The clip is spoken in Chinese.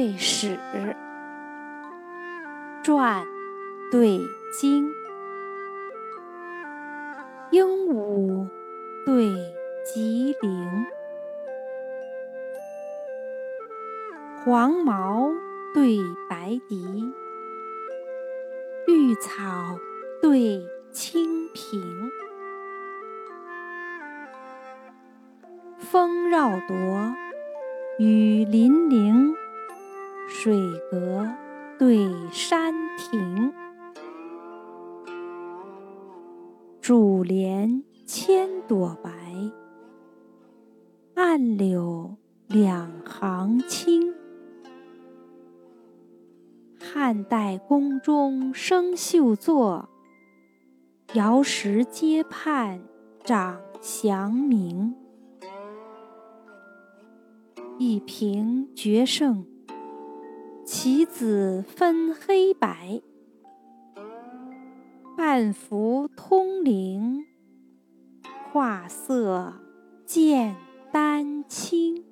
对史，传对经，鹦鹉对吉林，黄毛对白笛，绿草对青萍，风绕铎，雨霖铃。水阁对山亭，主帘千朵白，暗柳两行青。汉代宫中生绣作，瑶石阶畔长祥明。一平绝胜。棋子分黑白，半幅通灵，画色见丹青。